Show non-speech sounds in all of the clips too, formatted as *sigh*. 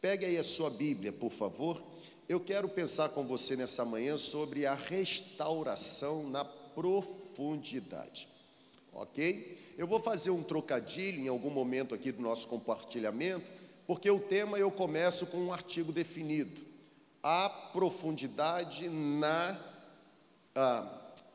Pegue aí a sua Bíblia, por favor. Eu quero pensar com você nessa manhã sobre a restauração na profundidade. Ok? Eu vou fazer um trocadilho em algum momento aqui do nosso compartilhamento, porque o tema eu começo com um artigo definido: a profundidade na. A,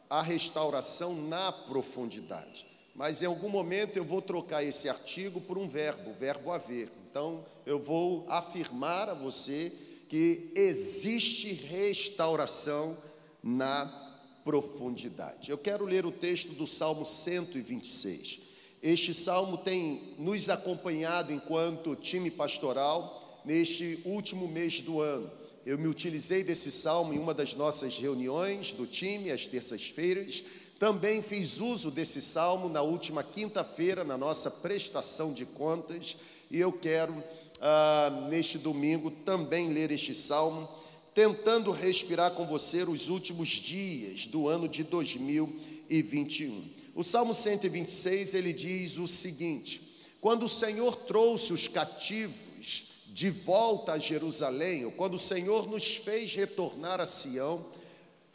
a restauração na profundidade. Mas em algum momento eu vou trocar esse artigo por um verbo, verbo haver. Então eu vou afirmar a você que existe restauração na profundidade. Eu quero ler o texto do Salmo 126. Este salmo tem nos acompanhado enquanto time pastoral neste último mês do ano. Eu me utilizei desse salmo em uma das nossas reuniões do time, às terças-feiras. Também fiz uso desse salmo na última quinta-feira, na nossa prestação de contas. E eu quero, ah, neste domingo, também ler este salmo, tentando respirar com você os últimos dias do ano de 2021. O Salmo 126 ele diz o seguinte: Quando o Senhor trouxe os cativos de volta a Jerusalém, ou quando o Senhor nos fez retornar a Sião,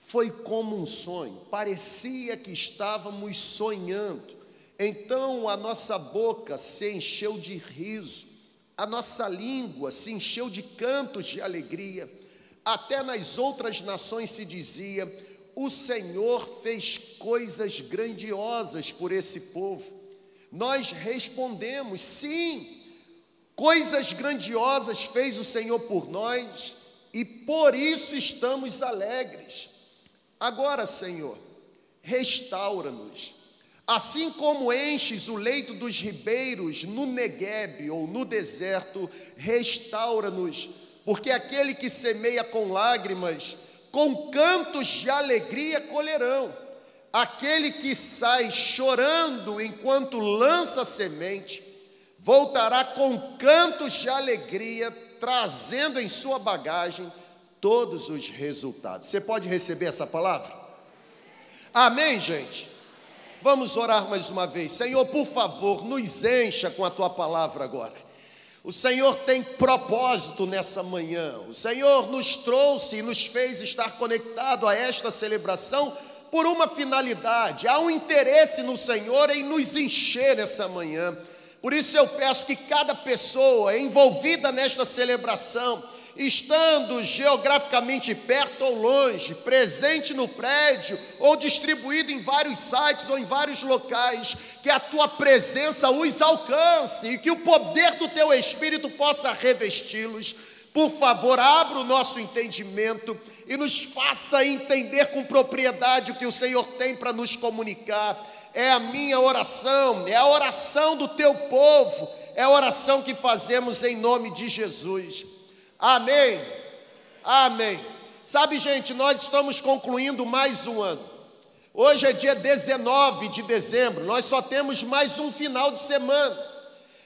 foi como um sonho, parecia que estávamos sonhando. Então a nossa boca se encheu de riso, a nossa língua se encheu de cantos de alegria. Até nas outras nações se dizia: o Senhor fez coisas grandiosas por esse povo. Nós respondemos: sim, Coisas grandiosas fez o Senhor por nós e por isso estamos alegres. Agora, Senhor, restaura-nos. Assim como enches o leito dos ribeiros no Neguebe ou no deserto, restaura-nos, porque aquele que semeia com lágrimas, com cantos de alegria colherão. Aquele que sai chorando enquanto lança semente, voltará com cantos de alegria, trazendo em sua bagagem todos os resultados. Você pode receber essa palavra? Amém, gente? Vamos orar mais uma vez. Senhor, por favor, nos encha com a tua palavra agora. O Senhor tem propósito nessa manhã. O Senhor nos trouxe e nos fez estar conectado a esta celebração por uma finalidade. Há um interesse no Senhor em nos encher nessa manhã. Por isso eu peço que cada pessoa envolvida nesta celebração, estando geograficamente perto ou longe, presente no prédio ou distribuído em vários sites ou em vários locais, que a tua presença os alcance e que o poder do teu Espírito possa revesti-los. Por favor, abra o nosso entendimento e nos faça entender com propriedade o que o Senhor tem para nos comunicar é a minha oração, é a oração do teu povo, é a oração que fazemos em nome de Jesus. Amém. Amém. Sabe, gente, nós estamos concluindo mais um ano. Hoje é dia 19 de dezembro, nós só temos mais um final de semana.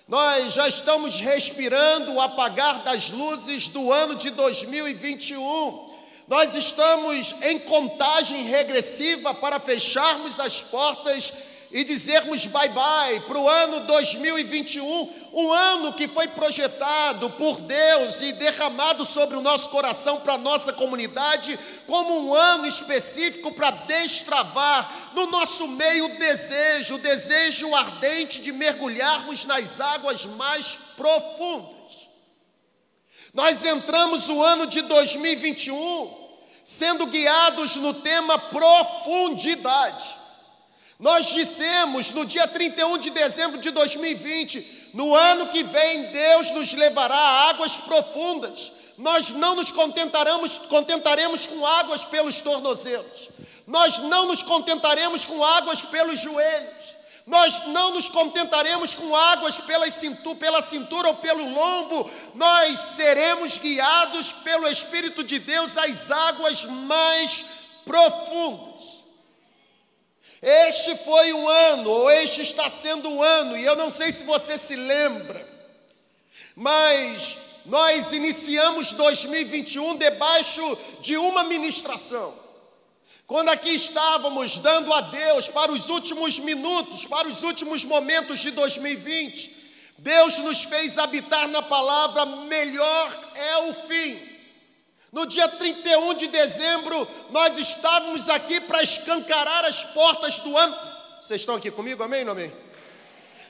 Nós já estamos respirando o apagar das luzes do ano de 2021. Nós estamos em contagem regressiva para fecharmos as portas e dizermos bye bye para o ano 2021, um ano que foi projetado por Deus e derramado sobre o nosso coração para a nossa comunidade, como um ano específico para destravar no nosso meio o desejo, o desejo ardente de mergulharmos nas águas mais profundas. Nós entramos o ano de 2021 sendo guiados no tema profundidade. Nós dissemos no dia 31 de dezembro de 2020, no ano que vem Deus nos levará a águas profundas. Nós não nos contentaremos, contentaremos com águas pelos tornozelos. Nós não nos contentaremos com águas pelos joelhos. Nós não nos contentaremos com águas pela cintura, pela cintura ou pelo lombo, nós seremos guiados pelo Espírito de Deus às águas mais profundas. Este foi o ano, ou este está sendo o ano, e eu não sei se você se lembra, mas nós iniciamos 2021 debaixo de uma ministração. Quando aqui estávamos dando a Deus para os últimos minutos, para os últimos momentos de 2020, Deus nos fez habitar na palavra, melhor é o fim. No dia 31 de dezembro, nós estávamos aqui para escancarar as portas do ano. Vocês estão aqui comigo, amém ou amém?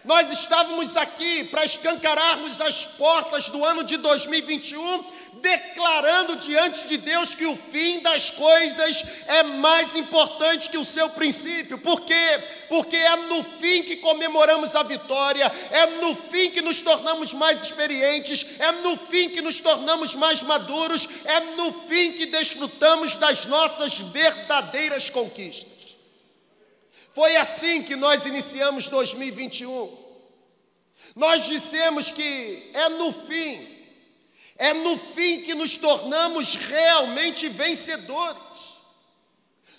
Nós estávamos aqui para escancararmos as portas do ano de 2021, declarando diante de Deus que o fim das coisas é mais importante que o seu princípio. Por quê? Porque é no fim que comemoramos a vitória, é no fim que nos tornamos mais experientes, é no fim que nos tornamos mais maduros, é no fim que desfrutamos das nossas verdadeiras conquistas. Foi assim que nós iniciamos 2021. Nós dissemos que é no fim, é no fim que nos tornamos realmente vencedores.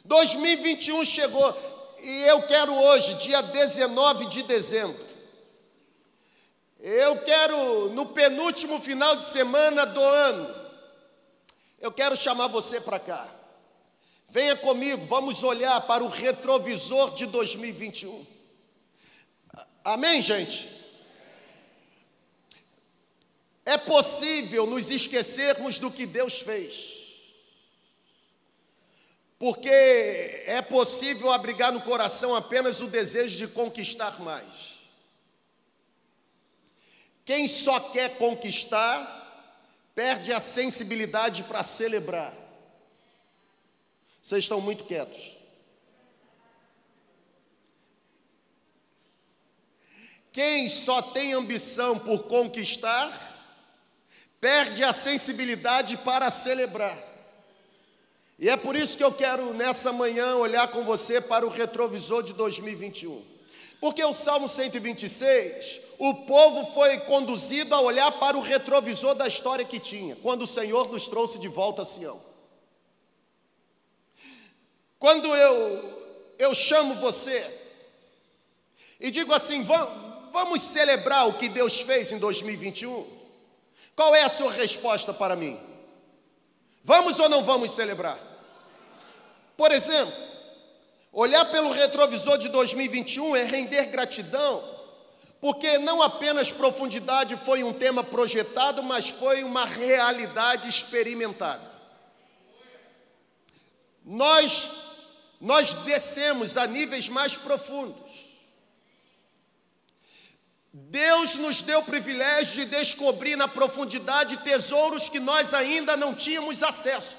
2021 chegou e eu quero hoje, dia 19 de dezembro, eu quero, no penúltimo final de semana do ano, eu quero chamar você para cá. Venha comigo, vamos olhar para o retrovisor de 2021. Amém, gente? É possível nos esquecermos do que Deus fez. Porque é possível abrigar no coração apenas o desejo de conquistar mais. Quem só quer conquistar, perde a sensibilidade para celebrar. Vocês estão muito quietos. Quem só tem ambição por conquistar, perde a sensibilidade para celebrar. E é por isso que eu quero nessa manhã olhar com você para o retrovisor de 2021. Porque o Salmo 126, o povo foi conduzido a olhar para o retrovisor da história que tinha, quando o Senhor nos trouxe de volta a Sião. Quando eu, eu chamo você e digo assim, vamos, vamos celebrar o que Deus fez em 2021, qual é a sua resposta para mim? Vamos ou não vamos celebrar? Por exemplo, olhar pelo retrovisor de 2021 é render gratidão, porque não apenas profundidade foi um tema projetado, mas foi uma realidade experimentada. Nós nós descemos a níveis mais profundos. Deus nos deu o privilégio de descobrir na profundidade tesouros que nós ainda não tínhamos acesso.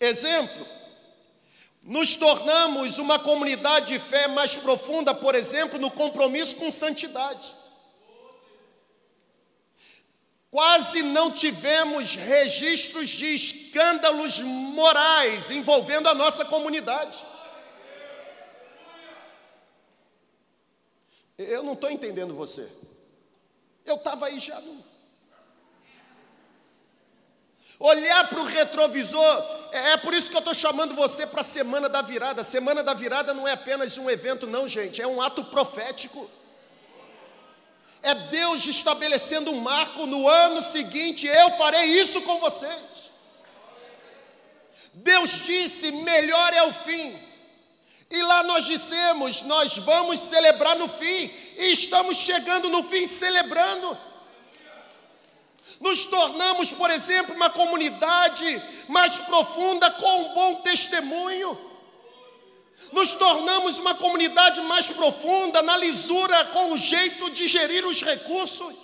Exemplo, nos tornamos uma comunidade de fé mais profunda, por exemplo, no compromisso com santidade. Quase não tivemos registros de escândalos morais envolvendo a nossa comunidade. Eu não estou entendendo você. Eu estava aí já no. Olhar para o retrovisor, é, é por isso que eu estou chamando você para a Semana da Virada. Semana da Virada não é apenas um evento, não, gente, é um ato profético. É Deus estabelecendo um marco no ano seguinte, eu farei isso com vocês. Deus disse: melhor é o fim. E lá nós dissemos: nós vamos celebrar no fim, e estamos chegando no fim celebrando. Nos tornamos, por exemplo, uma comunidade mais profunda com um bom testemunho nos tornamos uma comunidade mais profunda na lisura com o jeito de gerir os recursos.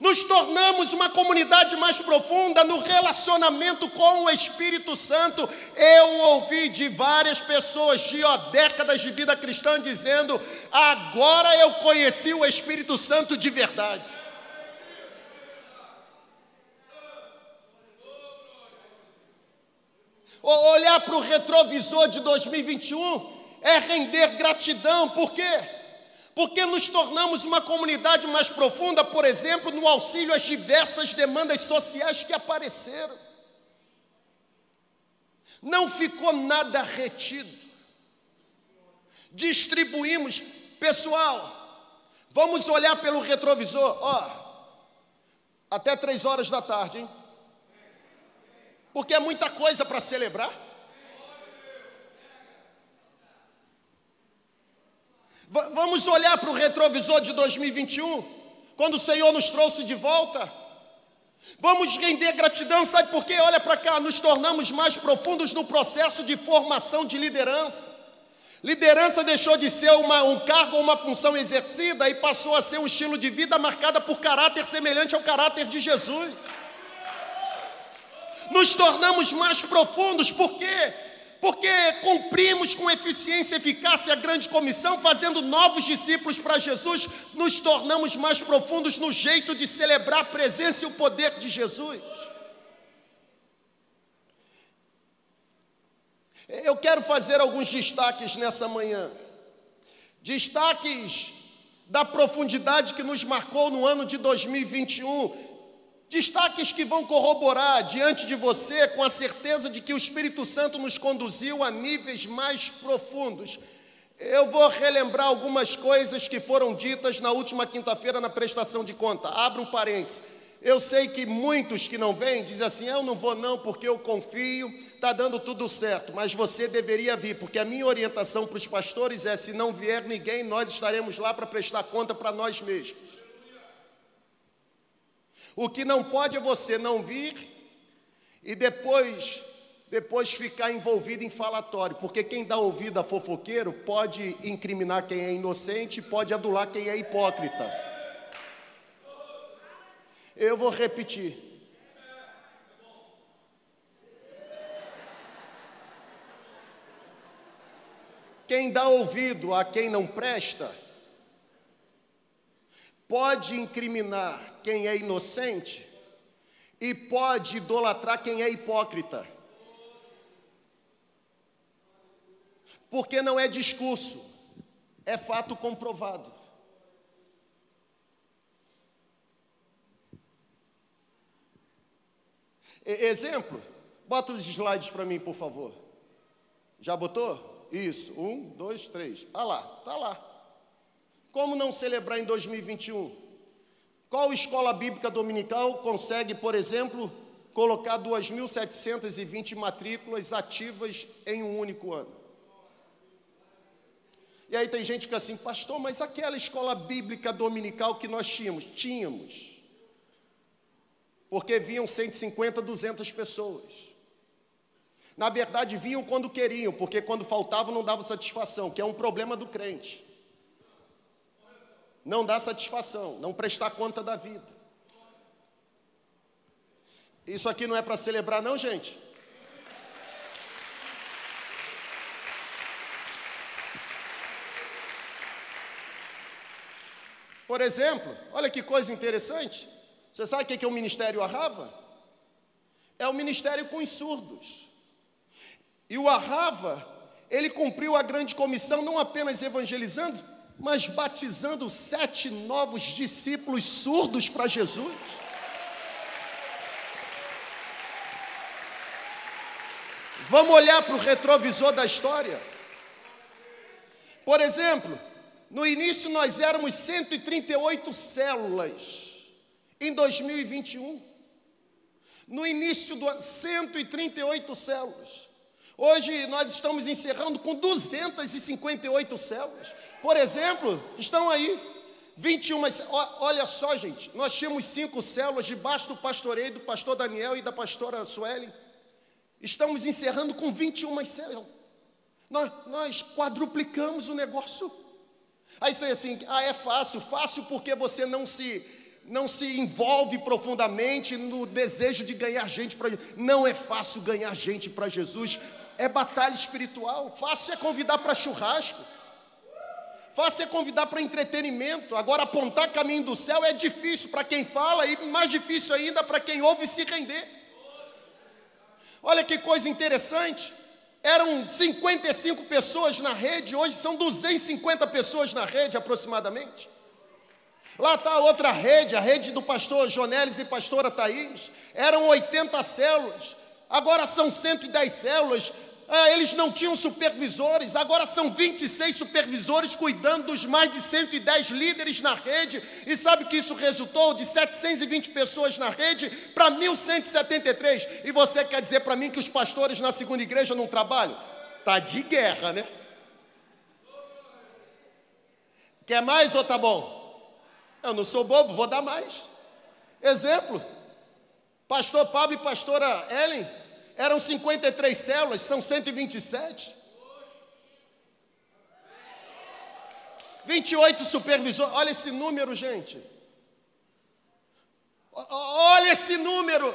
Nos tornamos uma comunidade mais profunda no relacionamento com o Espírito Santo. Eu ouvi de várias pessoas de ó, décadas de vida cristã dizendo: agora eu conheci o Espírito Santo de verdade. Olhar para o retrovisor de 2021 é render gratidão, por quê? Porque nos tornamos uma comunidade mais profunda, por exemplo, no auxílio às diversas demandas sociais que apareceram. Não ficou nada retido. Distribuímos, pessoal, vamos olhar pelo retrovisor, ó, até três horas da tarde, hein? Porque é muita coisa para celebrar. V vamos olhar para o retrovisor de 2021, quando o Senhor nos trouxe de volta. Vamos render gratidão, sabe por quê? Olha para cá, nos tornamos mais profundos no processo de formação de liderança. Liderança deixou de ser uma, um cargo ou uma função exercida e passou a ser um estilo de vida marcada por caráter semelhante ao caráter de Jesus. Nos tornamos mais profundos, por quê? Porque cumprimos com eficiência e eficácia a grande comissão, fazendo novos discípulos para Jesus, nos tornamos mais profundos no jeito de celebrar a presença e o poder de Jesus. Eu quero fazer alguns destaques nessa manhã. Destaques da profundidade que nos marcou no ano de 2021. Destaques que vão corroborar diante de você com a certeza de que o Espírito Santo nos conduziu a níveis mais profundos. Eu vou relembrar algumas coisas que foram ditas na última quinta-feira na prestação de conta. Abra um parênteses. Eu sei que muitos que não vêm dizem assim: eu não vou não porque eu confio, está dando tudo certo, mas você deveria vir, porque a minha orientação para os pastores é: se não vier ninguém, nós estaremos lá para prestar conta para nós mesmos. O que não pode é você não vir e depois depois ficar envolvido em falatório, porque quem dá ouvido a fofoqueiro pode incriminar quem é inocente, pode adular quem é hipócrita. Eu vou repetir. Quem dá ouvido a quem não presta, pode incriminar quem é inocente e pode idolatrar quem é hipócrita. Porque não é discurso, é fato comprovado. Exemplo, bota os slides para mim, por favor. Já botou? Isso, um, dois, três. Ah lá, tá lá. Como não celebrar em 2021? Qual escola bíblica dominical consegue, por exemplo, colocar 2.720 matrículas ativas em um único ano? E aí tem gente que fica assim, pastor, mas aquela escola bíblica dominical que nós tínhamos? Tínhamos porque vinham 150, 200 pessoas. Na verdade, vinham quando queriam, porque quando faltavam não dava satisfação, que é um problema do crente. Não dá satisfação, não prestar conta da vida. Isso aqui não é para celebrar, não, gente? Por exemplo, olha que coisa interessante. Você sabe o que é o ministério Arrava? É o ministério com os surdos. E o Arrava, ele cumpriu a grande comissão não apenas evangelizando, mas batizando sete novos discípulos surdos para Jesus. Vamos olhar para o retrovisor da história. Por exemplo, no início nós éramos 138 células. Em 2021, no início do ano, 138 células. Hoje nós estamos encerrando com 258 células. Por exemplo, estão aí 21. Olha só, gente, nós tínhamos cinco células debaixo do pastoreio do pastor Daniel e da pastora Sueli. Estamos encerrando com 21 células. Nós, nós quadruplicamos o negócio. Aí você assim, ah, é fácil, fácil porque você não se não se envolve profundamente no desejo de ganhar gente para Jesus. Não é fácil ganhar gente para Jesus, é batalha espiritual. Fácil é convidar para churrasco, fácil é convidar para entretenimento. Agora, apontar caminho do céu é difícil para quem fala e mais difícil ainda para quem ouve se render. Olha que coisa interessante. Eram 55 pessoas na rede, hoje são 250 pessoas na rede aproximadamente. Lá está a outra rede, a rede do pastor Jonelis e pastora Thaís. Eram 80 células, agora são 110 células. Ah, eles não tinham supervisores, agora são 26 supervisores cuidando dos mais de 110 líderes na rede. E sabe que isso resultou de 720 pessoas na rede para 1173. E você quer dizer para mim que os pastores na segunda igreja não trabalham? Tá de guerra, né? Quer mais ou tá bom? Eu não sou bobo, vou dar mais. Exemplo: Pastor Pablo e pastora Ellen eram 53 células, são 127. 28 supervisores, olha esse número, gente. Olha esse número.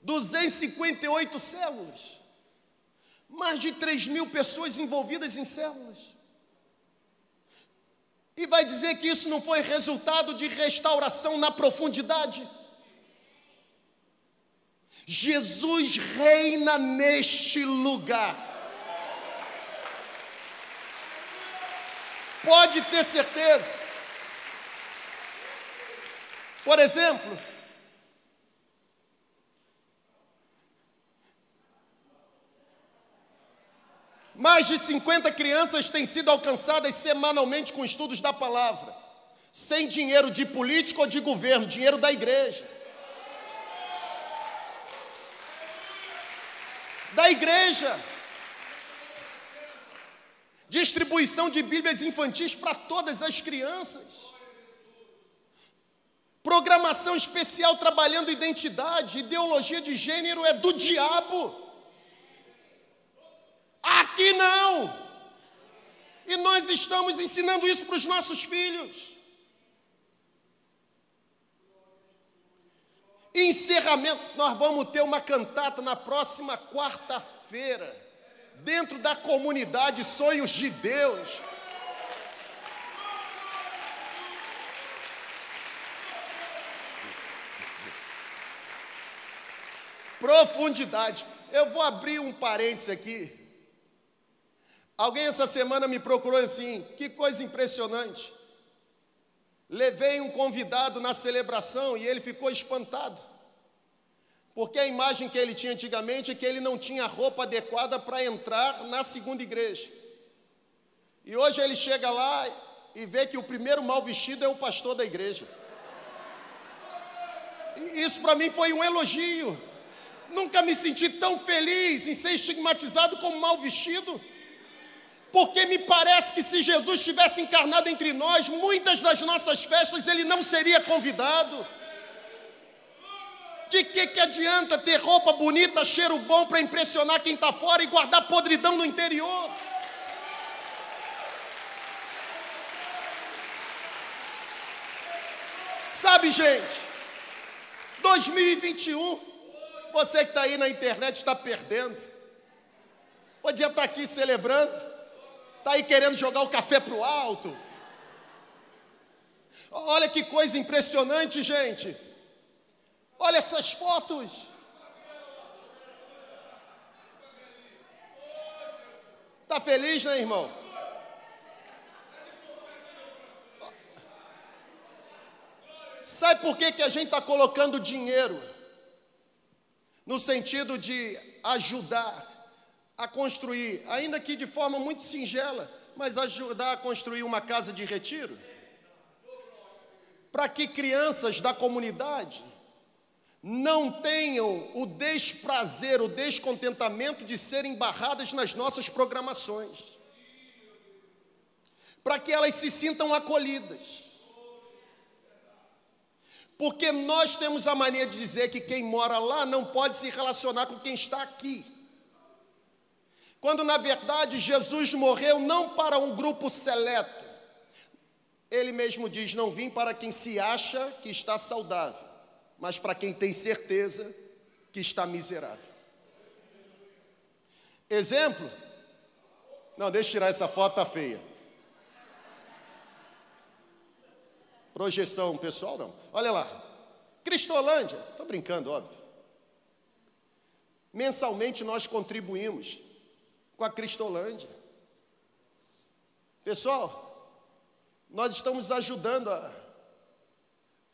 Duzentos e cinquenta e oito células, mais de três mil pessoas envolvidas em células. E vai dizer que isso não foi resultado de restauração na profundidade? Jesus reina neste lugar. Pode ter certeza. Por exemplo, mais de 50 crianças têm sido alcançadas semanalmente com estudos da palavra, sem dinheiro de político ou de governo, dinheiro da igreja. Da igreja distribuição de Bíblias infantis para todas as crianças, programação especial trabalhando identidade, ideologia de gênero é do diabo. Aqui não. E nós estamos ensinando isso para os nossos filhos. Encerramento, nós vamos ter uma cantata na próxima quarta-feira dentro da comunidade Sonhos de Deus. Profundidade. Eu vou abrir um parênteses aqui. Alguém essa semana me procurou assim, que coisa impressionante. Levei um convidado na celebração e ele ficou espantado. Porque a imagem que ele tinha antigamente é que ele não tinha roupa adequada para entrar na segunda igreja. E hoje ele chega lá e vê que o primeiro mal vestido é o pastor da igreja. E isso para mim foi um elogio. Nunca me senti tão feliz em ser estigmatizado como mal vestido. Porque me parece que se Jesus tivesse encarnado entre nós, muitas das nossas festas ele não seria convidado. De que, que adianta ter roupa bonita, cheiro bom para impressionar quem está fora e guardar podridão no interior? Sabe, gente, 2021, você que está aí na internet está perdendo. Podia estar tá aqui celebrando, está aí querendo jogar o café para o alto. Olha que coisa impressionante, gente. Olha essas fotos. Está feliz, né, irmão? Sabe por que, que a gente está colocando dinheiro? No sentido de ajudar a construir, ainda que de forma muito singela, mas ajudar a construir uma casa de retiro? Para que crianças da comunidade não tenham o desprazer, o descontentamento de serem barradas nas nossas programações, para que elas se sintam acolhidas. Porque nós temos a mania de dizer que quem mora lá não pode se relacionar com quem está aqui. Quando na verdade Jesus morreu não para um grupo seleto. Ele mesmo diz: Não vim para quem se acha que está saudável mas para quem tem certeza que está miserável. Exemplo? Não, deixa eu tirar essa foto, tá feia. Projeção pessoal, não. Olha lá. Cristolândia, estou brincando, óbvio. Mensalmente nós contribuímos com a Cristolândia. Pessoal, nós estamos ajudando a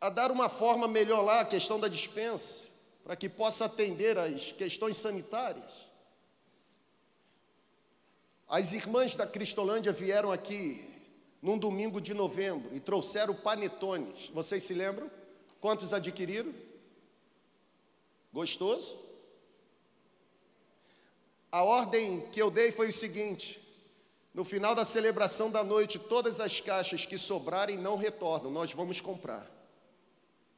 a dar uma forma melhor lá a questão da dispensa, para que possa atender às questões sanitárias. As irmãs da Cristolândia vieram aqui num domingo de novembro e trouxeram panetones. Vocês se lembram? Quantos adquiriram? Gostoso? A ordem que eu dei foi o seguinte: no final da celebração da noite, todas as caixas que sobrarem não retornam, nós vamos comprar.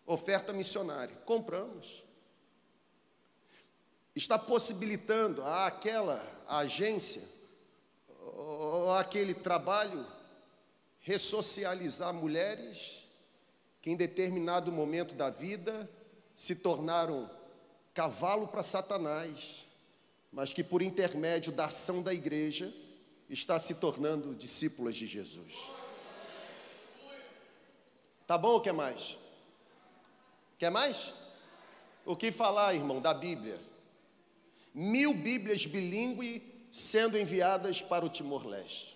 Oferta missionária, compramos. Está possibilitando àquela agência, ou aquele trabalho, ressocializar mulheres que em determinado momento da vida se tornaram cavalo para Satanás, mas que por intermédio da ação da igreja está se tornando discípulas de Jesus. Tá bom ou quer mais? Quer mais? O que falar, irmão, da Bíblia? Mil Bíblias bilíngue sendo enviadas para o Timor-Leste.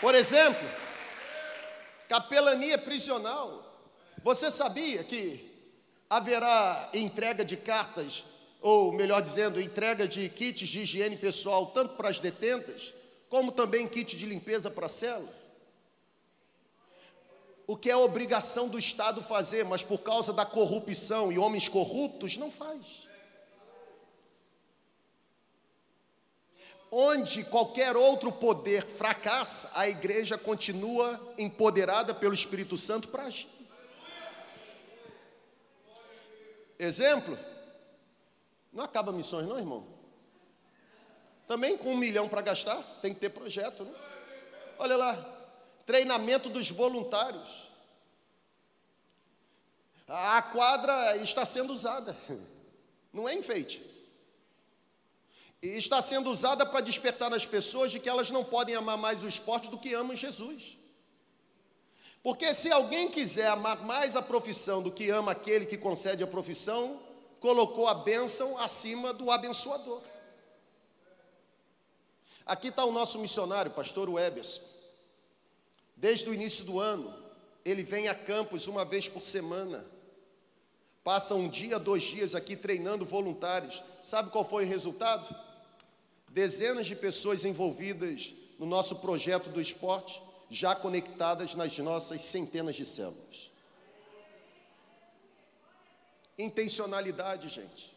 Por exemplo, capelania prisional. Você sabia que haverá entrega de cartas, ou melhor dizendo, entrega de kits de higiene pessoal, tanto para as detentas, como também kit de limpeza para a cela? O que é obrigação do Estado fazer, mas por causa da corrupção e homens corruptos, não faz. Onde qualquer outro poder fracassa, a igreja continua empoderada pelo Espírito Santo para agir. Exemplo, não acaba missões, não, irmão? Também com um milhão para gastar, tem que ter projeto, né? Olha lá, treinamento dos voluntários. A quadra está sendo usada, *laughs* não é enfeite está sendo usada para despertar nas pessoas de que elas não podem amar mais o esporte do que amam Jesus. Porque se alguém quiser amar mais a profissão do que ama aquele que concede a profissão, colocou a bênção acima do abençoador. Aqui está o nosso missionário, pastor Webers. Desde o início do ano, ele vem a campos uma vez por semana. Passa um dia, dois dias aqui treinando voluntários. Sabe qual foi o resultado? Dezenas de pessoas envolvidas no nosso projeto do esporte, já conectadas nas nossas centenas de células. Intencionalidade, gente.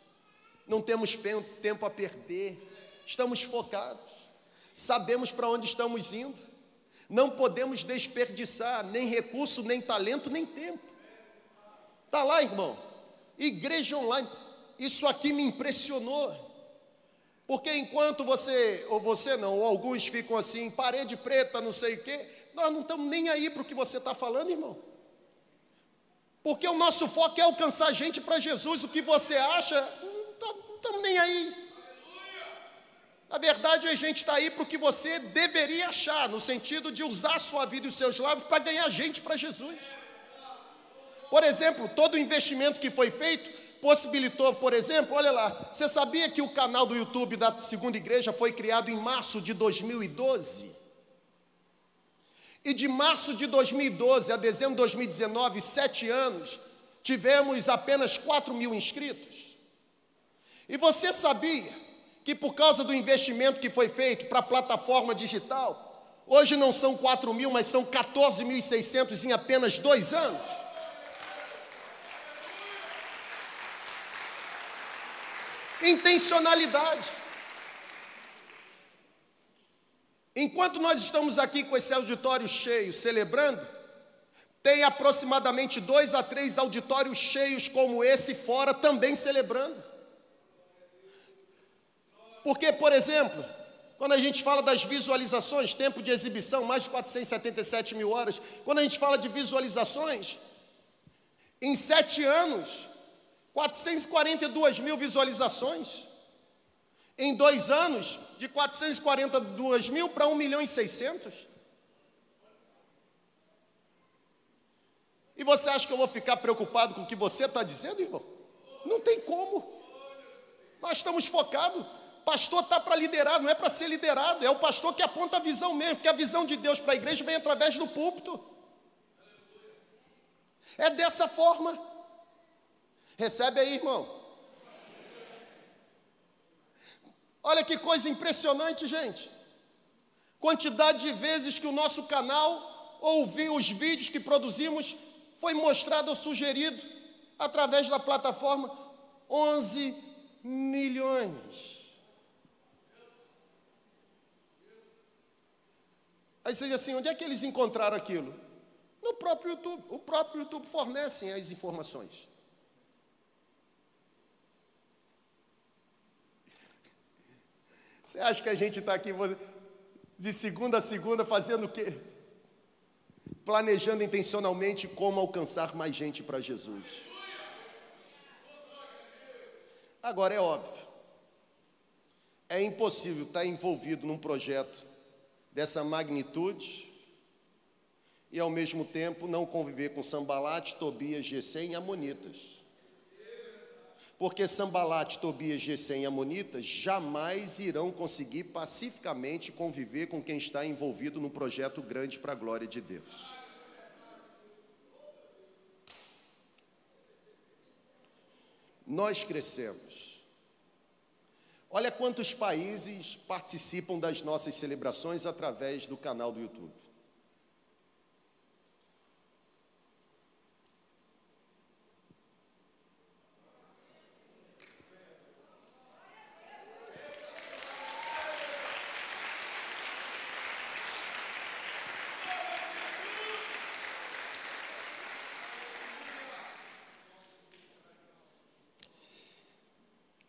Não temos tempo a perder, estamos focados, sabemos para onde estamos indo, não podemos desperdiçar nem recurso, nem talento, nem tempo. Está lá, irmão, igreja online, isso aqui me impressionou. Porque enquanto você, ou você não, ou alguns ficam assim, parede preta, não sei o quê, nós não estamos nem aí para o que você está falando, irmão. Porque o nosso foco é alcançar gente para Jesus. O que você acha, não estamos nem aí. Na verdade, a gente está aí para o que você deveria achar, no sentido de usar a sua vida e os seus lábios para ganhar gente para Jesus. Por exemplo, todo o investimento que foi feito possibilitou, por exemplo, olha lá, você sabia que o canal do YouTube da Segunda Igreja foi criado em março de 2012? E de março de 2012 a dezembro de 2019, sete anos, tivemos apenas 4 mil inscritos. E você sabia que por causa do investimento que foi feito para a plataforma digital, hoje não são 4 mil, mas são 14.600 em apenas dois anos? Intencionalidade. Enquanto nós estamos aqui com esse auditório cheio, celebrando, tem aproximadamente dois a três auditórios cheios como esse fora também celebrando. Porque, por exemplo, quando a gente fala das visualizações, tempo de exibição, mais de 477 mil horas, quando a gente fala de visualizações, em sete anos, 442 mil visualizações. Em dois anos, de 442 mil para 1 milhão e 600. E você acha que eu vou ficar preocupado com o que você está dizendo, irmão? Não tem como. Nós estamos focados. Pastor está para liderar, não é para ser liderado, é o pastor que aponta a visão mesmo, porque a visão de Deus para a igreja vem através do púlpito. É dessa forma. Recebe aí, irmão. Olha que coisa impressionante, gente. quantidade de vezes que o nosso canal ouviu os vídeos que produzimos foi mostrado ou sugerido através da plataforma 11 milhões. Aí você diz assim, onde é que eles encontraram aquilo? No próprio YouTube. O próprio YouTube fornece as informações. Você acha que a gente está aqui de segunda a segunda fazendo o quê? Planejando intencionalmente como alcançar mais gente para Jesus. Agora é óbvio, é impossível estar envolvido num projeto dessa magnitude e ao mesmo tempo não conviver com Sambalate, Tobias, Gesem e Amonitas. Porque Sambalate, Tobias, Gesem e Amonitas jamais irão conseguir pacificamente conviver com quem está envolvido num projeto grande para a glória de Deus. Nós crescemos. Olha quantos países participam das nossas celebrações através do canal do YouTube.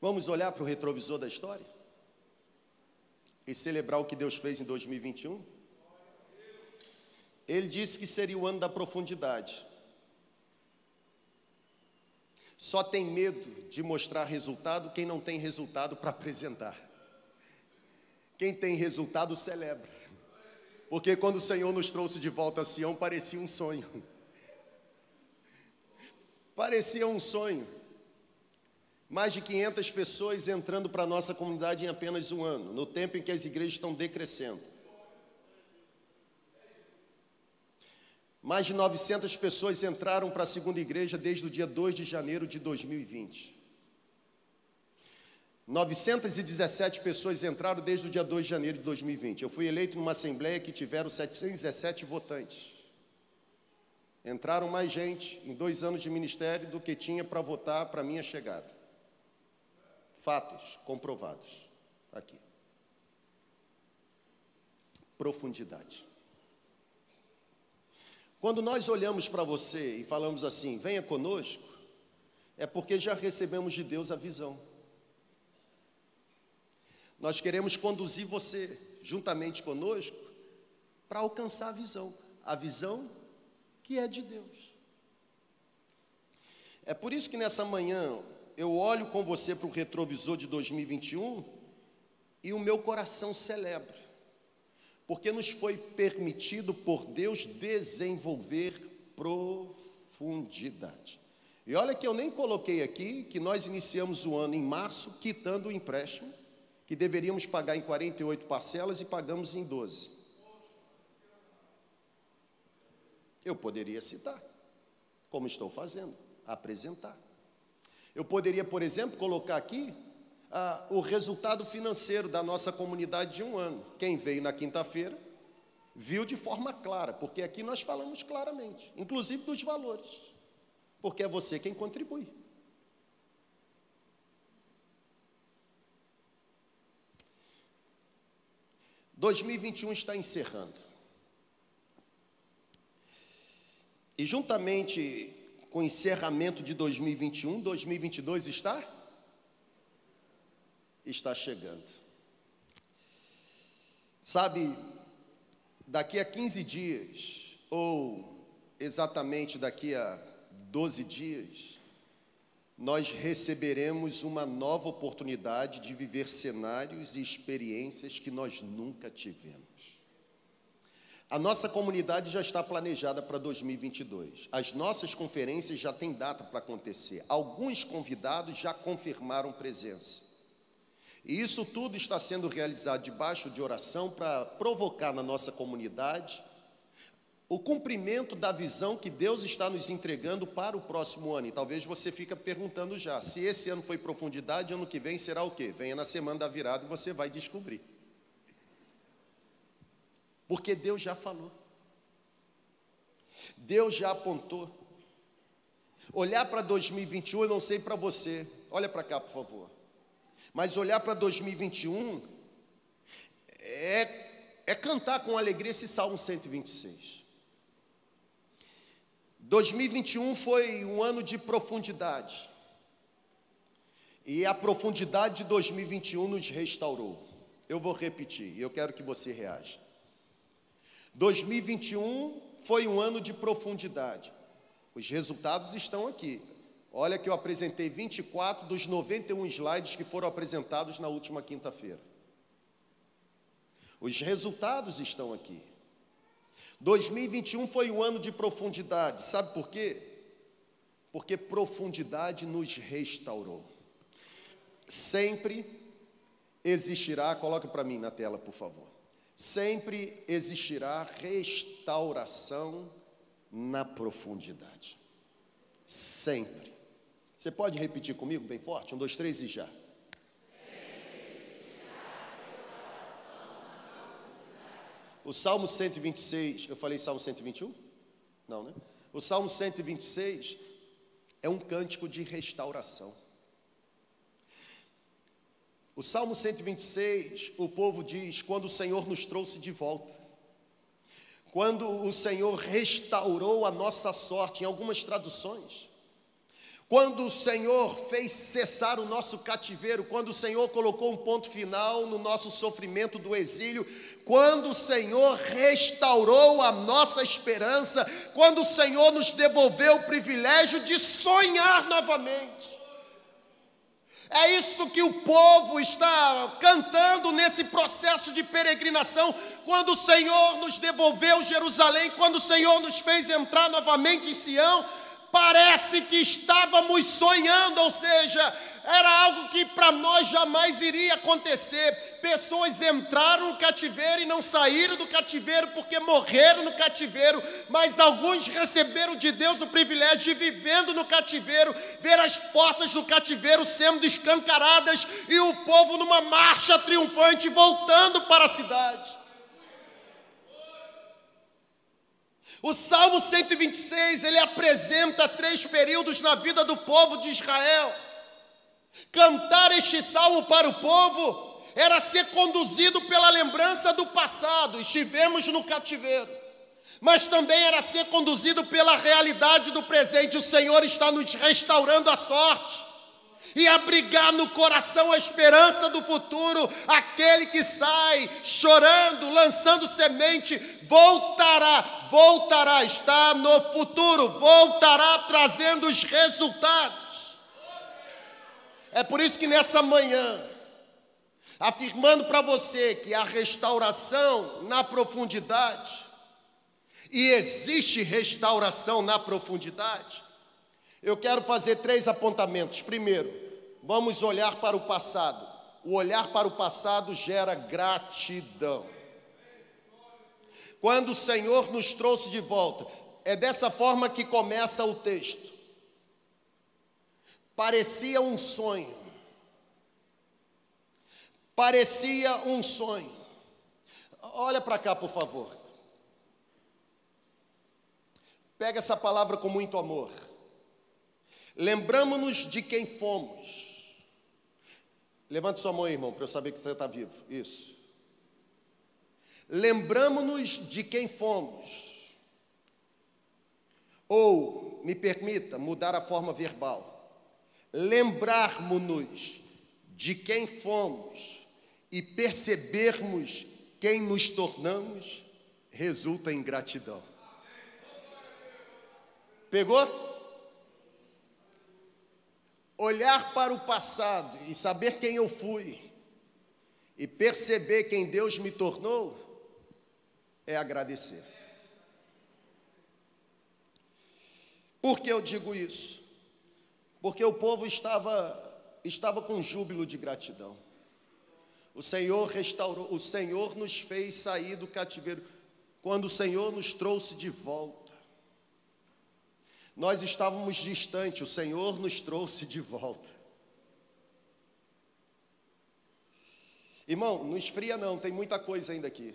Vamos olhar para o retrovisor da história? E celebrar o que Deus fez em 2021? Ele disse que seria o ano da profundidade. Só tem medo de mostrar resultado quem não tem resultado para apresentar. Quem tem resultado celebra. Porque quando o Senhor nos trouxe de volta a Sião, parecia um sonho. Parecia um sonho. Mais de 500 pessoas entrando para a nossa comunidade em apenas um ano, no tempo em que as igrejas estão decrescendo. Mais de 900 pessoas entraram para a segunda igreja desde o dia 2 de janeiro de 2020. 917 pessoas entraram desde o dia 2 de janeiro de 2020. Eu fui eleito numa assembleia que tiveram 717 votantes. Entraram mais gente em dois anos de ministério do que tinha para votar para minha chegada. Fatos comprovados. Aqui. Profundidade. Quando nós olhamos para você e falamos assim, venha conosco, é porque já recebemos de Deus a visão. Nós queremos conduzir você, juntamente conosco, para alcançar a visão, a visão que é de Deus. É por isso que nessa manhã eu olho com você para o retrovisor de 2021 e o meu coração celebra, porque nos foi permitido por Deus desenvolver profundidade. E olha que eu nem coloquei aqui que nós iniciamos o ano em março quitando o empréstimo, que deveríamos pagar em 48 parcelas e pagamos em 12. Eu poderia citar, como estou fazendo, apresentar. Eu poderia, por exemplo, colocar aqui ah, o resultado financeiro da nossa comunidade de um ano. Quem veio na quinta-feira viu de forma clara, porque aqui nós falamos claramente, inclusive dos valores, porque é você quem contribui. Dois mil e vinte e um está encerrando. E juntamente com encerramento de 2021, 2022 está? Está chegando. Sabe, daqui a 15 dias, ou exatamente daqui a 12 dias, nós receberemos uma nova oportunidade de viver cenários e experiências que nós nunca tivemos. A nossa comunidade já está planejada para 2022. As nossas conferências já têm data para acontecer. Alguns convidados já confirmaram presença. E isso tudo está sendo realizado debaixo de oração para provocar na nossa comunidade o cumprimento da visão que Deus está nos entregando para o próximo ano. E talvez você fique perguntando já, se esse ano foi profundidade, ano que vem será o quê? Venha na semana da virada e você vai descobrir. Porque Deus já falou. Deus já apontou. Olhar para 2021, eu não sei para você. Olha para cá, por favor. Mas olhar para 2021 é, é cantar com alegria esse Salmo 126. 2021 foi um ano de profundidade. E a profundidade de 2021 nos restaurou. Eu vou repetir, e eu quero que você reaja. 2021 foi um ano de profundidade. Os resultados estão aqui. Olha que eu apresentei 24 dos 91 slides que foram apresentados na última quinta-feira. Os resultados estão aqui. 2021 foi um ano de profundidade. Sabe por quê? Porque profundidade nos restaurou. Sempre existirá, coloque para mim na tela, por favor. Sempre existirá restauração na profundidade. Sempre. Você pode repetir comigo bem forte? Um, dois, três e já. O Salmo 126, eu falei Salmo 121? Não, né? O Salmo 126 é um cântico de restauração. O Salmo 126, o povo diz: quando o Senhor nos trouxe de volta, quando o Senhor restaurou a nossa sorte, em algumas traduções, quando o Senhor fez cessar o nosso cativeiro, quando o Senhor colocou um ponto final no nosso sofrimento do exílio, quando o Senhor restaurou a nossa esperança, quando o Senhor nos devolveu o privilégio de sonhar novamente. É isso que o povo está cantando nesse processo de peregrinação, quando o Senhor nos devolveu Jerusalém, quando o Senhor nos fez entrar novamente em Sião, parece que estávamos sonhando, ou seja, era algo que para nós jamais iria acontecer. Pessoas entraram no cativeiro e não saíram do cativeiro porque morreram no cativeiro, mas alguns receberam de Deus o privilégio de vivendo no cativeiro, ver as portas do cativeiro sendo escancaradas e o povo numa marcha triunfante voltando para a cidade. O Salmo 126, ele apresenta três períodos na vida do povo de Israel. Cantar este salmo para o povo era ser conduzido pela lembrança do passado, estivemos no cativeiro, mas também era ser conduzido pela realidade do presente. O Senhor está nos restaurando a sorte e abrigar no coração a esperança do futuro. Aquele que sai chorando, lançando semente, voltará, voltará, está no futuro, voltará trazendo os resultados. É por isso que nessa manhã, afirmando para você que a restauração na profundidade, e existe restauração na profundidade, eu quero fazer três apontamentos. Primeiro, Vamos olhar para o passado. O olhar para o passado gera gratidão. Quando o Senhor nos trouxe de volta, é dessa forma que começa o texto. Parecia um sonho. Parecia um sonho. Olha para cá, por favor. Pega essa palavra com muito amor. Lembramos-nos de quem fomos Levante sua mão, irmão, para eu saber que você está vivo. Isso. Lembramos-nos de quem fomos. Ou, me permita mudar a forma verbal. Lembrarmos-nos de quem fomos e percebermos quem nos tornamos resulta em gratidão. Pegou? olhar para o passado e saber quem eu fui e perceber quem Deus me tornou é agradecer. Por que eu digo isso? Porque o povo estava estava com júbilo de gratidão. O Senhor restaurou, o Senhor nos fez sair do cativeiro quando o Senhor nos trouxe de volta. Nós estávamos distantes, o Senhor nos trouxe de volta. Irmão, não esfria não, tem muita coisa ainda aqui.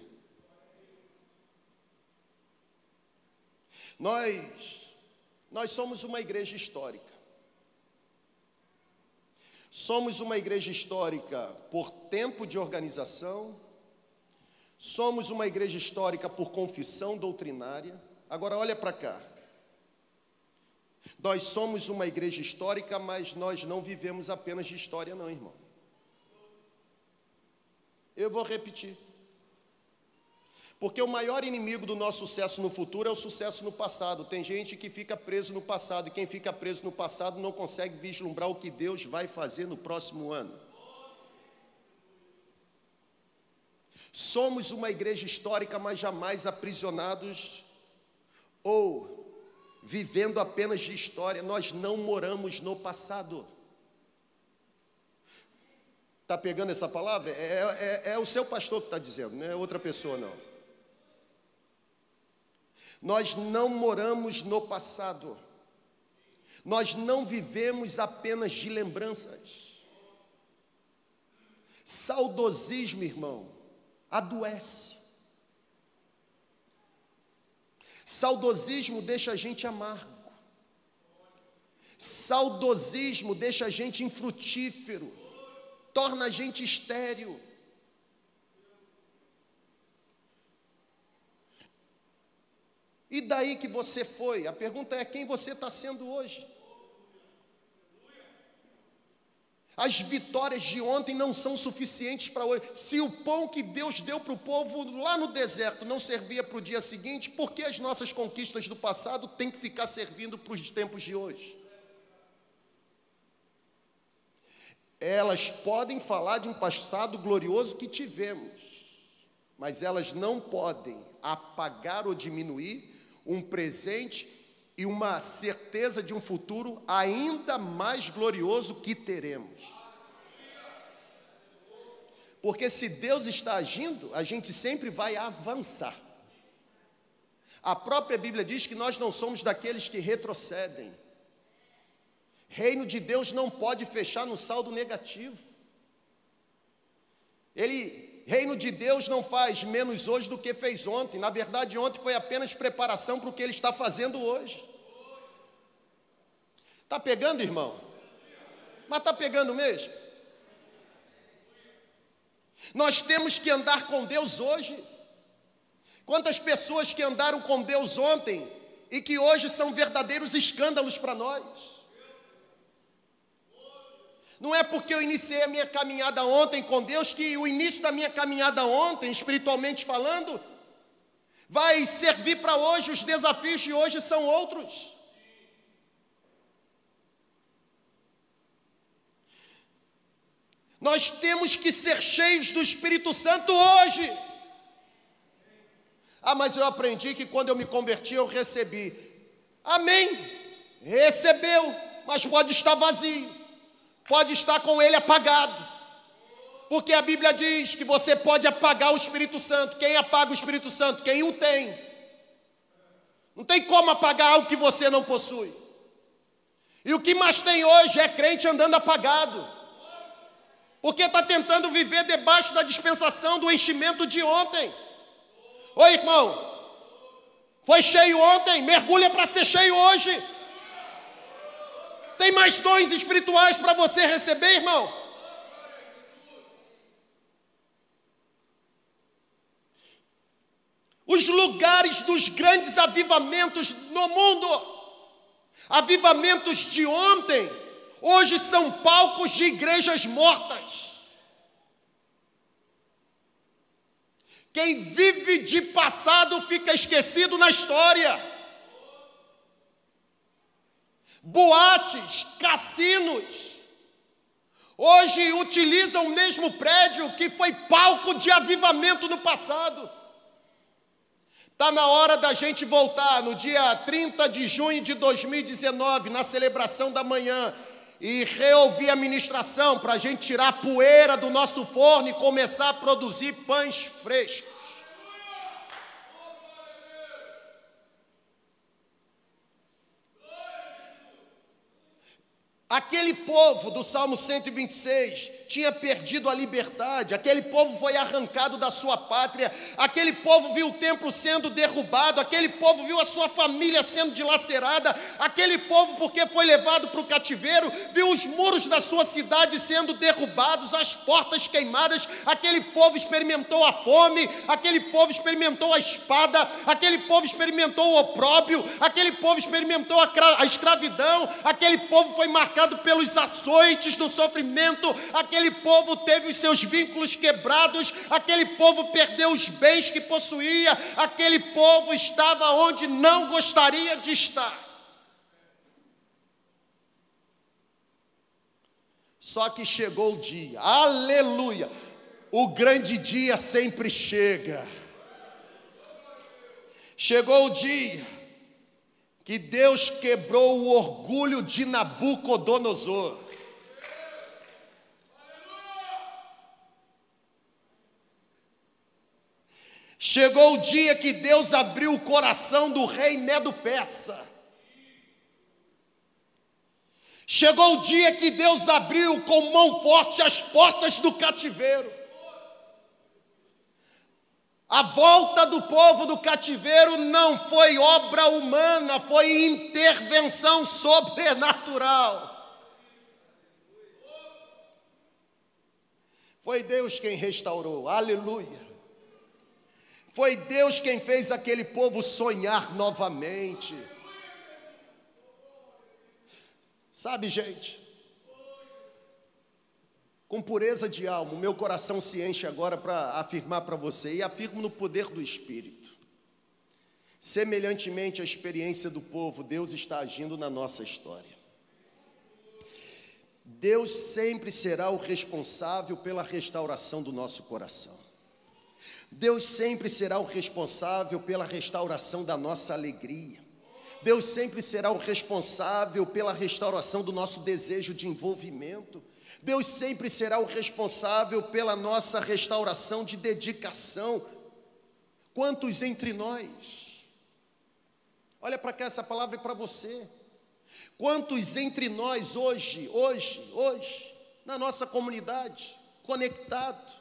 Nós, nós somos uma igreja histórica. Somos uma igreja histórica por tempo de organização, somos uma igreja histórica por confissão doutrinária. Agora, olha para cá. Nós somos uma igreja histórica, mas nós não vivemos apenas de história, não, irmão. Eu vou repetir. Porque o maior inimigo do nosso sucesso no futuro é o sucesso no passado. Tem gente que fica preso no passado, e quem fica preso no passado não consegue vislumbrar o que Deus vai fazer no próximo ano. Somos uma igreja histórica, mas jamais aprisionados ou vivendo apenas de história. Nós não moramos no passado. Está pegando essa palavra? É, é, é o seu pastor que está dizendo, não é outra pessoa, não. Nós não moramos no passado. Nós não vivemos apenas de lembranças. Saudosismo, irmão, adoece. Saudosismo deixa a gente amargo. Saudosismo deixa a gente infrutífero, torna a gente estéril. E daí que você foi? A pergunta é quem você está sendo hoje. As vitórias de ontem não são suficientes para hoje. Se o pão que Deus deu para o povo lá no deserto não servia para o dia seguinte, por que as nossas conquistas do passado têm que ficar servindo para os tempos de hoje? Elas podem falar de um passado glorioso que tivemos, mas elas não podem apagar ou diminuir um presente e uma certeza de um futuro ainda mais glorioso que teremos. Porque se Deus está agindo, a gente sempre vai avançar. A própria Bíblia diz que nós não somos daqueles que retrocedem. Reino de Deus não pode fechar no saldo negativo. Ele Reino de Deus não faz menos hoje do que fez ontem. Na verdade, ontem foi apenas preparação para o que ele está fazendo hoje. Está pegando, irmão? Mas está pegando mesmo? Nós temos que andar com Deus hoje. Quantas pessoas que andaram com Deus ontem e que hoje são verdadeiros escândalos para nós? Não é porque eu iniciei a minha caminhada ontem com Deus que o início da minha caminhada ontem, espiritualmente falando, vai servir para hoje, os desafios de hoje são outros. Nós temos que ser cheios do Espírito Santo hoje. Ah, mas eu aprendi que quando eu me converti eu recebi. Amém. Recebeu, mas pode estar vazio pode estar com ele apagado. Porque a Bíblia diz que você pode apagar o Espírito Santo. Quem apaga o Espírito Santo? Quem o tem. Não tem como apagar algo que você não possui. E o que mais tem hoje é crente andando apagado. Porque está tentando viver debaixo da dispensação do enchimento de ontem. Oi, irmão. Foi cheio ontem, mergulha para ser cheio hoje. Tem mais dons espirituais para você receber, irmão? Os lugares dos grandes avivamentos no mundo, avivamentos de ontem, hoje são palcos de igrejas mortas. Quem vive de passado fica esquecido na história boates, cassinos. Hoje utilizam o mesmo prédio que foi palco de avivamento no passado. Está na hora da gente voltar no dia 30 de junho de 2019, na celebração da manhã, e reouvir a ministração para a gente tirar a poeira do nosso forno e começar a produzir pães frescos. Aquele povo do Salmo 126 tinha perdido a liberdade, aquele povo foi arrancado da sua pátria, aquele povo viu o templo sendo derrubado, aquele povo viu a sua família sendo dilacerada, aquele povo, porque foi levado para o cativeiro, viu os muros da sua cidade sendo derrubados, as portas queimadas, aquele povo experimentou a fome, aquele povo experimentou a espada, aquele povo experimentou o opróbrio, aquele povo experimentou a, a escravidão, aquele povo foi marcado pelos açoites do sofrimento, aquele povo teve os seus vínculos quebrados, aquele povo perdeu os bens que possuía, aquele povo estava onde não gostaria de estar. Só que chegou o dia, aleluia, o grande dia sempre chega. Chegou o dia que Deus quebrou o orgulho de Nabucodonosor. Chegou o dia que Deus abriu o coração do rei Medo-Persa. Chegou o dia que Deus abriu com mão forte as portas do cativeiro. A volta do povo do cativeiro não foi obra humana, foi intervenção sobrenatural. Foi Deus quem restaurou, aleluia. Foi Deus quem fez aquele povo sonhar novamente. Sabe, gente, com pureza de alma, o meu coração se enche agora para afirmar para você, e afirmo no poder do Espírito. Semelhantemente à experiência do povo, Deus está agindo na nossa história. Deus sempre será o responsável pela restauração do nosso coração. Deus sempre será o responsável pela restauração da nossa alegria. Deus sempre será o responsável pela restauração do nosso desejo de envolvimento. Deus sempre será o responsável pela nossa restauração de dedicação. Quantos entre nós? Olha para cá, essa palavra é para você. Quantos entre nós hoje, hoje, hoje, na nossa comunidade, conectado,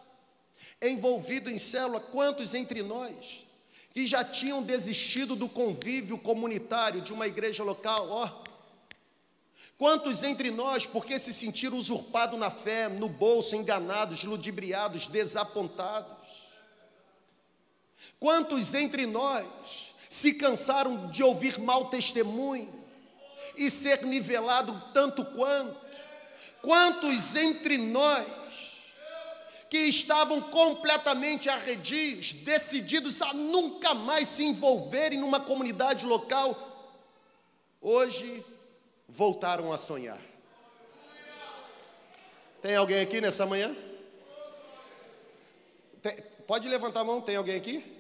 envolvido em célula, quantos entre nós que já tinham desistido do convívio comunitário de uma igreja local, ó. Quantos entre nós, porque se sentiram usurpados na fé, no bolso, enganados, ludibriados, desapontados? Quantos entre nós se cansaram de ouvir mau testemunho e ser nivelado tanto quanto? Quantos entre nós que estavam completamente arredios, decididos a nunca mais se envolverem numa comunidade local, hoje voltaram a sonhar. Tem alguém aqui nessa manhã? Tem, pode levantar a mão, tem alguém aqui?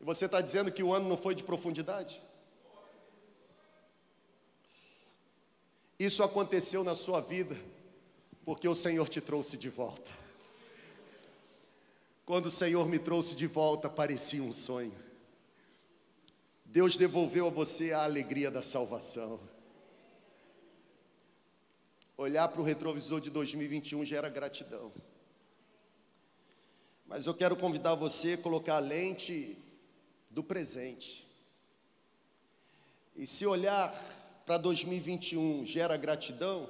Você está dizendo que o ano não foi de profundidade? Isso aconteceu na sua vida, porque o Senhor te trouxe de volta. Quando o Senhor me trouxe de volta, parecia um sonho. Deus devolveu a você a alegria da salvação. Olhar para o retrovisor de 2021 gera gratidão. Mas eu quero convidar você a colocar a lente do presente. E se olhar para 2021 gera gratidão,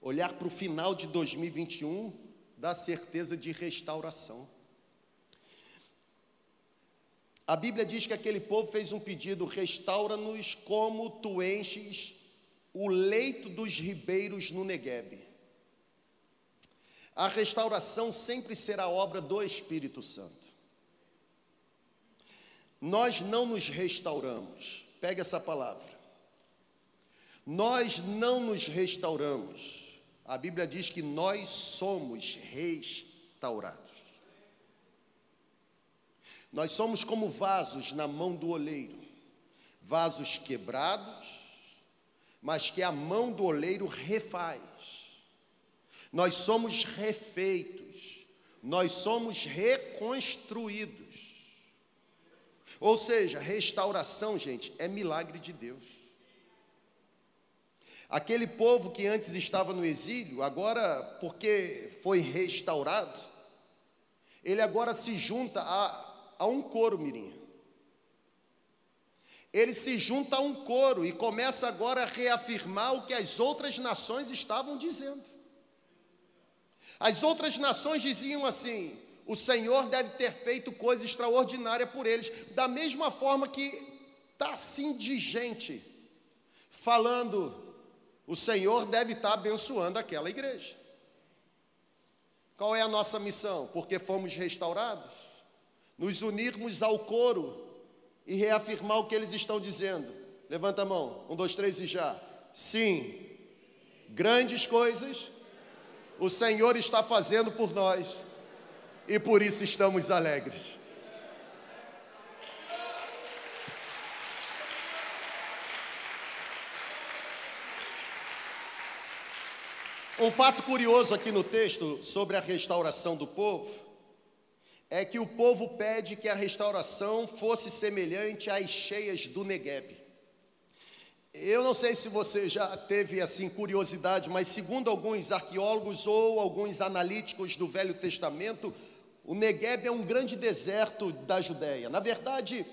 olhar para o final de 2021 da certeza de restauração. A Bíblia diz que aquele povo fez um pedido: restaura-nos como tu enches o leito dos ribeiros no Neguebe. A restauração sempre será obra do Espírito Santo. Nós não nos restauramos, pega essa palavra. Nós não nos restauramos a Bíblia diz que nós somos restaurados. Nós somos como vasos na mão do oleiro, vasos quebrados, mas que a mão do oleiro refaz. Nós somos refeitos, nós somos reconstruídos. Ou seja, restauração, gente, é milagre de Deus. Aquele povo que antes estava no exílio, agora, porque foi restaurado, ele agora se junta a, a um coro, Mirim. Ele se junta a um coro e começa agora a reafirmar o que as outras nações estavam dizendo. As outras nações diziam assim: o Senhor deve ter feito coisa extraordinária por eles, da mesma forma que está assim de gente falando, o Senhor deve estar tá abençoando aquela igreja. Qual é a nossa missão? Porque fomos restaurados? Nos unirmos ao coro e reafirmar o que eles estão dizendo. Levanta a mão, um, dois, três e já. Sim, grandes coisas o Senhor está fazendo por nós e por isso estamos alegres. Um fato curioso aqui no texto sobre a restauração do povo é que o povo pede que a restauração fosse semelhante às cheias do Negueb. Eu não sei se você já teve assim curiosidade, mas segundo alguns arqueólogos ou alguns analíticos do Velho Testamento, o Negueb é um grande deserto da Judéia. Na verdade,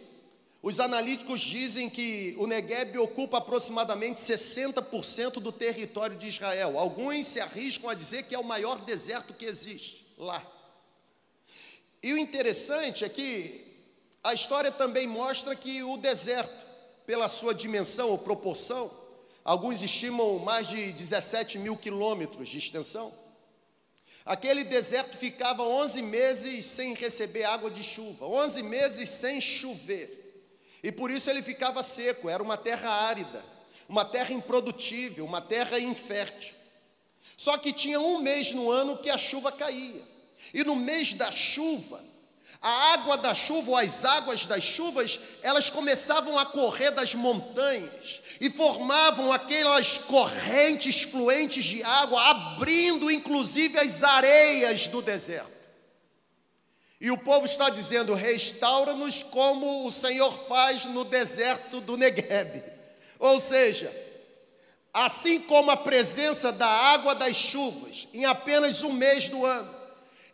os analíticos dizem que o Negueb ocupa aproximadamente 60% do território de Israel. Alguns se arriscam a dizer que é o maior deserto que existe lá. E o interessante é que a história também mostra que o deserto pela sua dimensão ou proporção, alguns estimam mais de 17 mil quilômetros de extensão. Aquele deserto ficava 11 meses sem receber água de chuva, 11 meses sem chover. E por isso ele ficava seco, era uma terra árida, uma terra improdutível, uma terra infértil. Só que tinha um mês no ano que a chuva caía. E no mês da chuva, a água da chuva, ou as águas das chuvas, elas começavam a correr das montanhas e formavam aquelas correntes fluentes de água, abrindo inclusive as areias do deserto. E o povo está dizendo: restaura-nos como o Senhor faz no deserto do Negueb. Ou seja, assim como a presença da água das chuvas em apenas um mês do ano,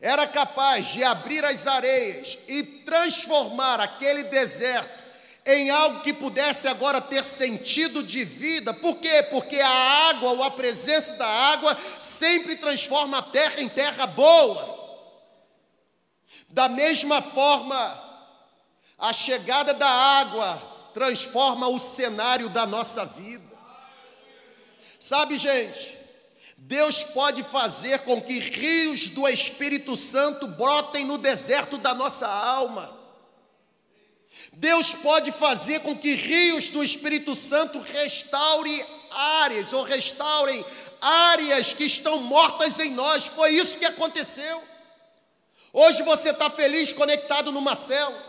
era capaz de abrir as areias e transformar aquele deserto em algo que pudesse agora ter sentido de vida. Por quê? Porque a água ou a presença da água sempre transforma a terra em terra boa. Da mesma forma, a chegada da água transforma o cenário da nossa vida. Sabe, gente, Deus pode fazer com que rios do Espírito Santo brotem no deserto da nossa alma. Deus pode fazer com que rios do Espírito Santo restaurem áreas ou restaurem áreas que estão mortas em nós. Foi isso que aconteceu. Hoje você está feliz conectado numa célula,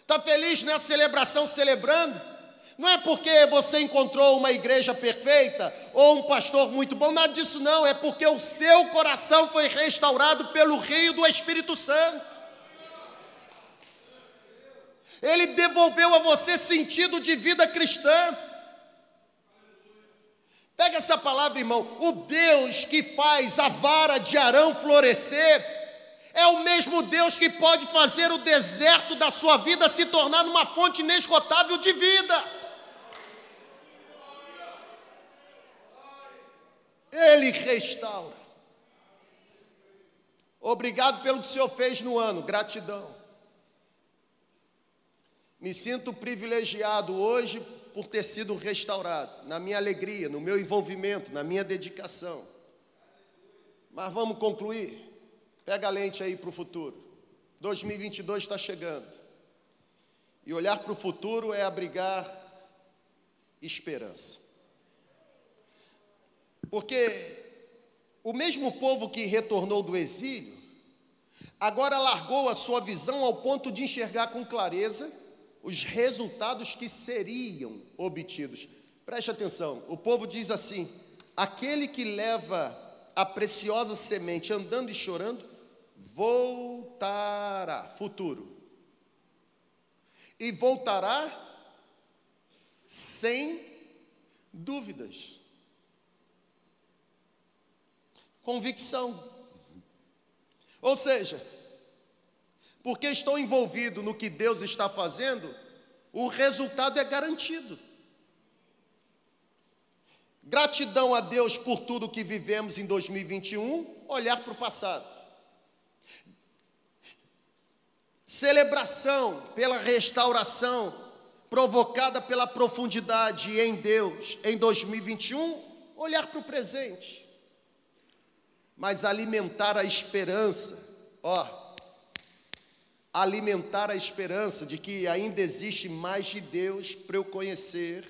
está feliz nessa celebração celebrando. Não é porque você encontrou uma igreja perfeita ou um pastor muito bom, nada disso não, é porque o seu coração foi restaurado pelo rio do Espírito Santo. Ele devolveu a você sentido de vida cristã. Pega essa palavra, irmão. O Deus que faz a vara de Arão florescer é o mesmo Deus que pode fazer o deserto da sua vida se tornar uma fonte inesgotável de vida. Ele restaura. Obrigado pelo que o Senhor fez no ano, gratidão. Me sinto privilegiado hoje por ter sido restaurado, na minha alegria, no meu envolvimento, na minha dedicação. Mas vamos concluir. Pega a lente aí para o futuro. 2022 está chegando. E olhar para o futuro é abrigar esperança. Porque o mesmo povo que retornou do exílio, agora largou a sua visão ao ponto de enxergar com clareza os resultados que seriam obtidos. Preste atenção, o povo diz assim: aquele que leva a preciosa semente andando e chorando, voltará, futuro, e voltará sem dúvidas. Convicção. Ou seja, porque estou envolvido no que Deus está fazendo, o resultado é garantido. Gratidão a Deus por tudo que vivemos em 2021, olhar para o passado. Celebração pela restauração provocada pela profundidade em Deus em 2021, olhar para o presente. Mas alimentar a esperança, ó, alimentar a esperança de que ainda existe mais de Deus para eu conhecer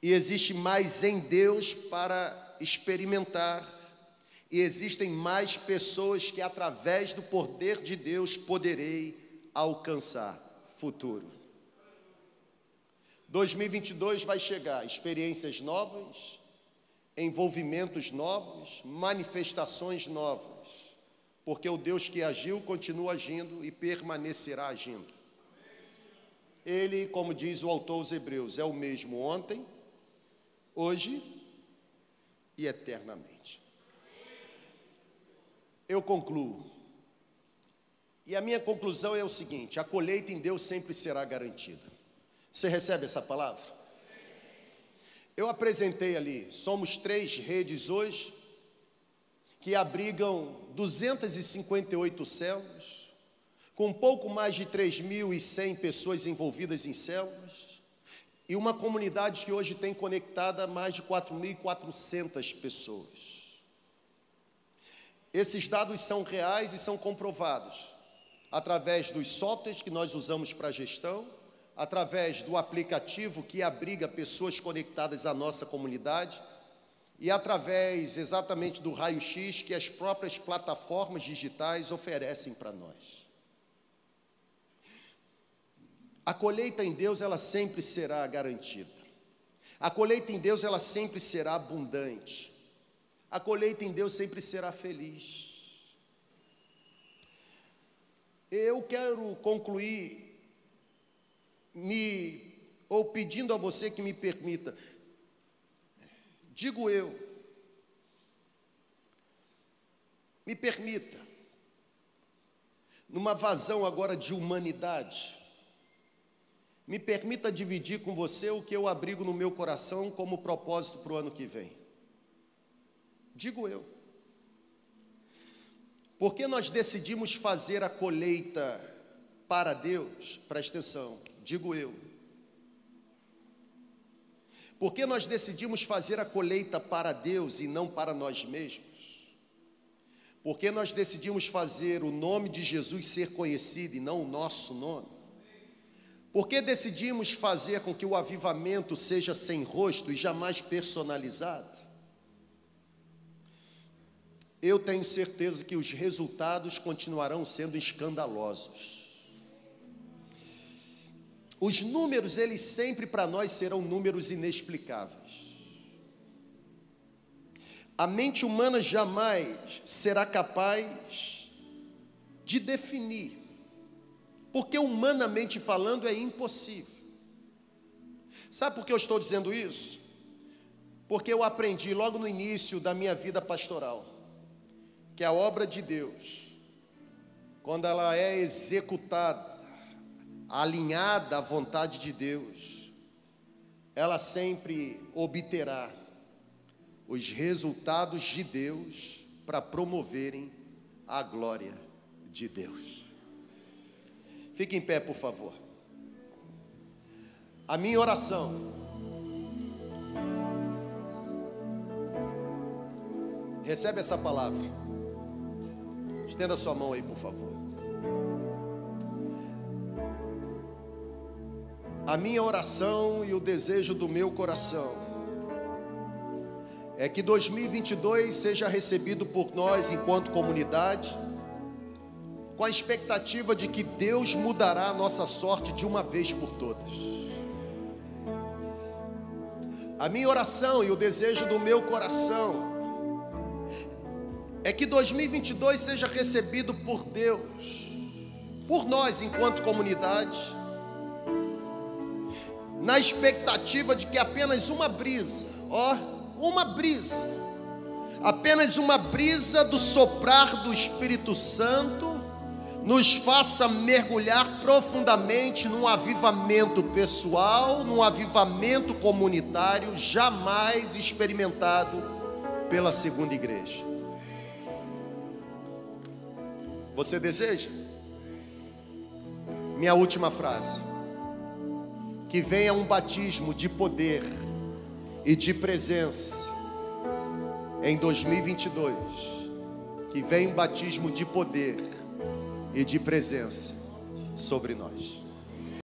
e existe mais em Deus para experimentar e existem mais pessoas que, através do poder de Deus, poderei alcançar futuro. 2022 vai chegar, experiências novas, envolvimentos novos, manifestações novas, porque o Deus que agiu continua agindo e permanecerá agindo. Ele, como diz o autor aos Hebreus, é o mesmo ontem, hoje e eternamente eu concluo. E a minha conclusão é o seguinte: a colheita em Deus sempre será garantida. Você recebe essa palavra? Eu apresentei ali, somos três redes hoje, que abrigam 258 células, com pouco mais de 3.100 pessoas envolvidas em células, e uma comunidade que hoje tem conectada mais de 4.400 pessoas. Esses dados são reais e são comprovados através dos softwares que nós usamos para gestão, através do aplicativo que abriga pessoas conectadas à nossa comunidade e através exatamente do raio-x que as próprias plataformas digitais oferecem para nós. A colheita em Deus ela sempre será garantida. A colheita em Deus ela sempre será abundante a colheita em Deus sempre será feliz. Eu quero concluir me ou pedindo a você que me permita. Digo eu, me permita, numa vazão agora de humanidade, me permita dividir com você o que eu abrigo no meu coração como propósito para o ano que vem. Digo eu. Porque nós decidimos fazer a colheita para Deus, presta atenção, digo eu. Porque nós decidimos fazer a colheita para Deus e não para nós mesmos? Porque nós decidimos fazer o nome de Jesus ser conhecido e não o nosso nome? Porque decidimos fazer com que o avivamento seja sem rosto e jamais personalizado? eu tenho certeza que os resultados continuarão sendo escandalosos. Os números, eles sempre para nós serão números inexplicáveis. A mente humana jamais será capaz de definir, porque humanamente falando é impossível. Sabe por que eu estou dizendo isso? Porque eu aprendi logo no início da minha vida pastoral que a obra de Deus, quando ela é executada, alinhada à vontade de Deus, ela sempre obterá os resultados de Deus para promoverem a glória de Deus. Fique em pé, por favor. A minha oração recebe essa palavra. Estenda sua mão aí, por favor. A minha oração e o desejo do meu coração é que 2022 seja recebido por nós enquanto comunidade, com a expectativa de que Deus mudará a nossa sorte de uma vez por todas. A minha oração e o desejo do meu coração é que 2022 seja recebido por Deus, por nós enquanto comunidade, na expectativa de que apenas uma brisa, ó, uma brisa, apenas uma brisa do soprar do Espírito Santo nos faça mergulhar profundamente num avivamento pessoal, num avivamento comunitário jamais experimentado pela segunda igreja. Você deseja? Minha última frase. Que venha um batismo de poder e de presença em 2022. Que venha um batismo de poder e de presença sobre nós.